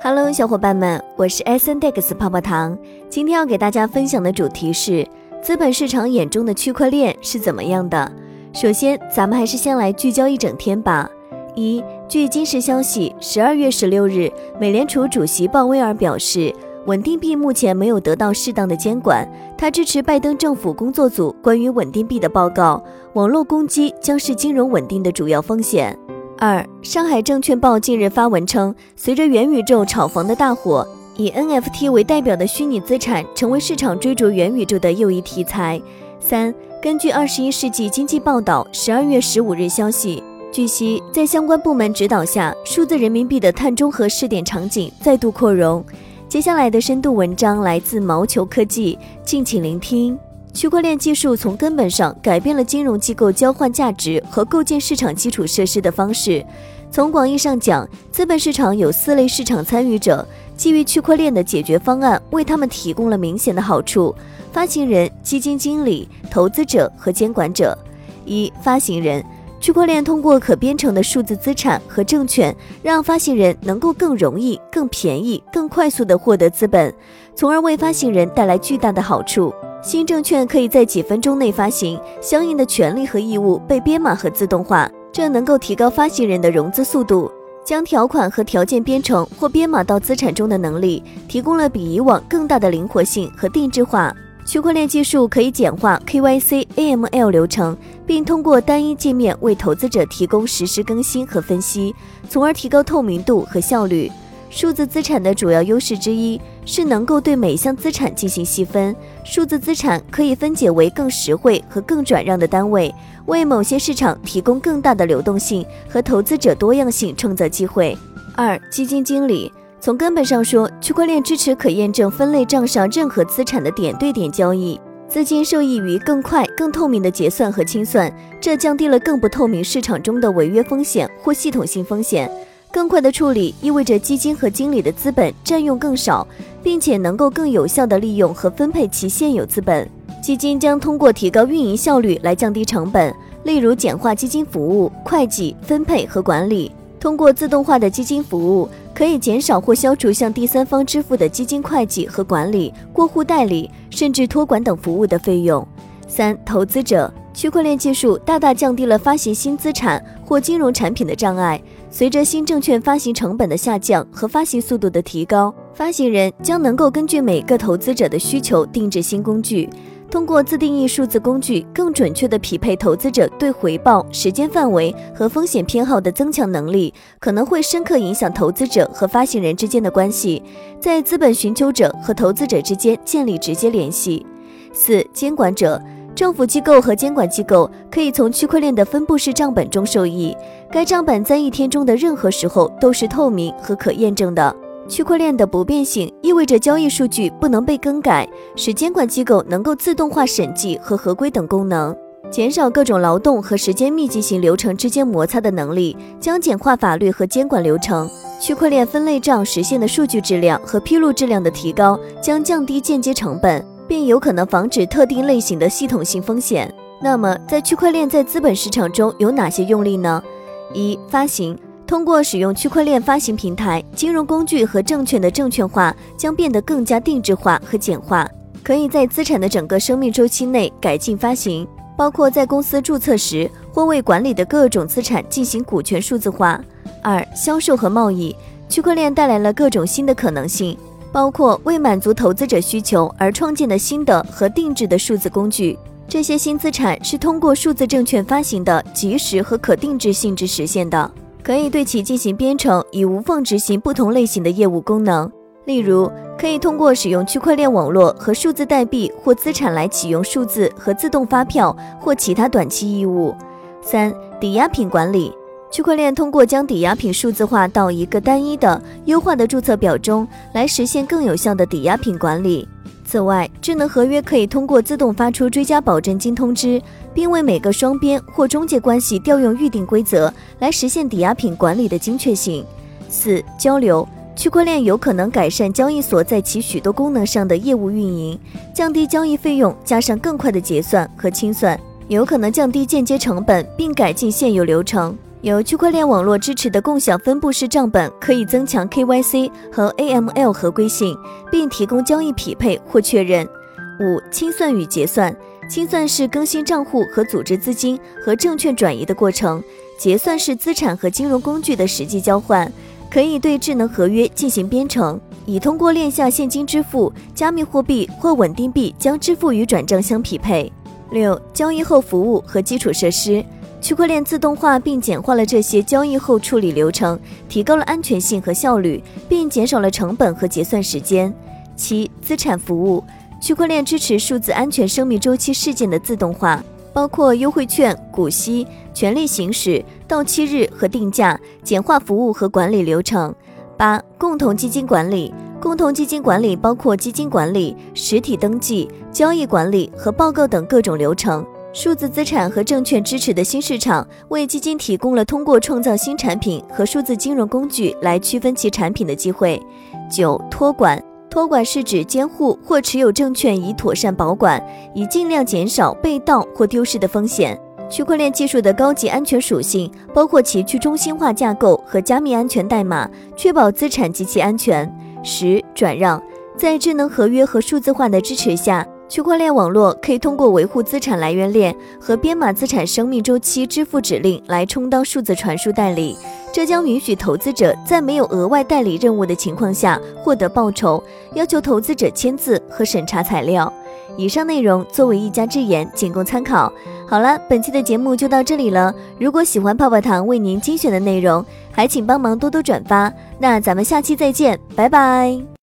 Hello，小伙伴们，我是 SNDEX 泡泡糖。今天要给大家分享的主题是资本市场眼中的区块链是怎么样的。首先，咱们还是先来聚焦一整天吧。一，据今日消息，十二月十六日，美联储主席鲍威尔表示，稳定币目前没有得到适当的监管。他支持拜登政府工作组关于稳定币的报告，网络攻击将是金融稳定的主要风险。二，上海证券报近日发文称，随着元宇宙炒房的大火，以 NFT 为代表的虚拟资产成为市场追逐元宇宙的又一题材。三，根据二十一世纪经济报道十二月十五日消息，据悉，在相关部门指导下，数字人民币的碳中和试点场景再度扩容。接下来的深度文章来自毛球科技，敬请聆听。区块链技术从根本上改变了金融机构交换价值和构建市场基础设施的方式。从广义上讲，资本市场有四类市场参与者，基于区块链的解决方案为他们提供了明显的好处：发行人、基金经理、投资者和监管者。一、发行人，区块链通过可编程的数字资产和证券，让发行人能够更容易、更便宜、更快速地获得资本，从而为发行人带来巨大的好处。新证券可以在几分钟内发行，相应的权利和义务被编码和自动化，这能够提高发行人的融资速度。将条款和条件编程或编码到资产中的能力，提供了比以往更大的灵活性和定制化。区块链技术可以简化 KYC、AML 流程，并通过单一界面为投资者提供实时更新和分析，从而提高透明度和效率。数字资产的主要优势之一是能够对每项资产进行细分。数字资产可以分解为更实惠和更转让的单位，为某些市场提供更大的流动性和投资者多样性创造机会。二、基金经理从根本上说，区块链支持可验证分类账上任何资产的点对点交易，资金受益于更快、更透明的结算和清算，这降低了更不透明市场中的违约风险或系统性风险。更快的处理意味着基金和经理的资本占用更少，并且能够更有效地利用和分配其现有资本。基金将通过提高运营效率来降低成本，例如简化基金服务、会计、分配和管理。通过自动化的基金服务，可以减少或消除向第三方支付的基金会计和管理、过户代理甚至托管等服务的费用。三、投资者。区块链技术大大降低了发行新资产或金融产品的障碍。随着新证券发行成本的下降和发行速度的提高，发行人将能够根据每个投资者的需求定制新工具。通过自定义数字工具，更准确地匹配投资者对回报、时间范围和风险偏好的增强能力，可能会深刻影响投资者和发行人之间的关系，在资本寻求者和投资者之间建立直接联系。四、监管者。政府机构和监管机构可以从区块链的分布式账本中受益。该账本在一天中的任何时候都是透明和可验证的。区块链的不变性意味着交易数据不能被更改，使监管机构能够自动化审计和合规等功能，减少各种劳动和时间密集型流程之间摩擦的能力，将简化法律和监管流程。区块链分类账实现的数据质量和披露质量的提高，将降低间接成本。并有可能防止特定类型的系统性风险。那么，在区块链在资本市场中有哪些用例呢？一、发行。通过使用区块链发行平台，金融工具和证券的证券化将变得更加定制化和简化，可以在资产的整个生命周期内改进发行，包括在公司注册时或为管理的各种资产进行股权数字化。二、销售和贸易。区块链带来了各种新的可能性。包括为满足投资者需求而创建的新的和定制的数字工具，这些新资产是通过数字证券发行的即时和可定制性质实现的，可以对其进行编程，以无缝执行不同类型的业务功能。例如，可以通过使用区块链网络和数字代币或资产来启用数字和自动发票或其他短期义务。三、抵押品管理。区块链通过将抵押品数字化到一个单一的、优化的注册表中，来实现更有效的抵押品管理。此外，智能合约可以通过自动发出追加保证金通知，并为每个双边或中介关系调用预定规则，来实现抵押品管理的精确性。四、交流。区块链有可能改善交易所在其许多功能上的业务运营，降低交易费用，加上更快的结算和清算，有可能降低间接成本，并改进现有流程。由区块链网络支持的共享分布式账本可以增强 KYC 和 AML 合规性，并提供交易匹配或确认。五、清算与结算。清算是更新账户和组织资金和证券转移的过程，结算是资产和金融工具的实际交换，可以对智能合约进行编程，以通过链下现金支付、加密货币或稳定币将支付与转账相匹配。六、交易后服务和基础设施。区块链自动化并简化了这些交易后处理流程，提高了安全性和效率，并减少了成本和结算时间。七、资产服务，区块链支持数字安全生命周期事件的自动化，包括优惠券、股息、权利行使、到期日和定价，简化服务和管理流程。八、共同基金管理，共同基金管理包括基金管理、实体登记、交易管理和报告等各种流程。数字资产和证券支持的新市场，为基金提供了通过创造新产品和数字金融工具来区分其产品的机会。九、托管，托管是指监护或持有证券以妥善保管，以尽量减少被盗或丢失的风险。区块链技术的高级安全属性包括其去中心化架构和加密安全代码，确保资产及其安全。十、转让，在智能合约和数字化的支持下。区块链网络可以通过维护资产来源链和编码资产生命周期支付指令来充当数字传输代理，这将允许投资者在没有额外代理任务的情况下获得报酬，要求投资者签字和审查材料。以上内容作为一家之言，仅供参考。好了，本期的节目就到这里了。如果喜欢泡泡糖为您精选的内容，还请帮忙多多转发。那咱们下期再见，拜拜。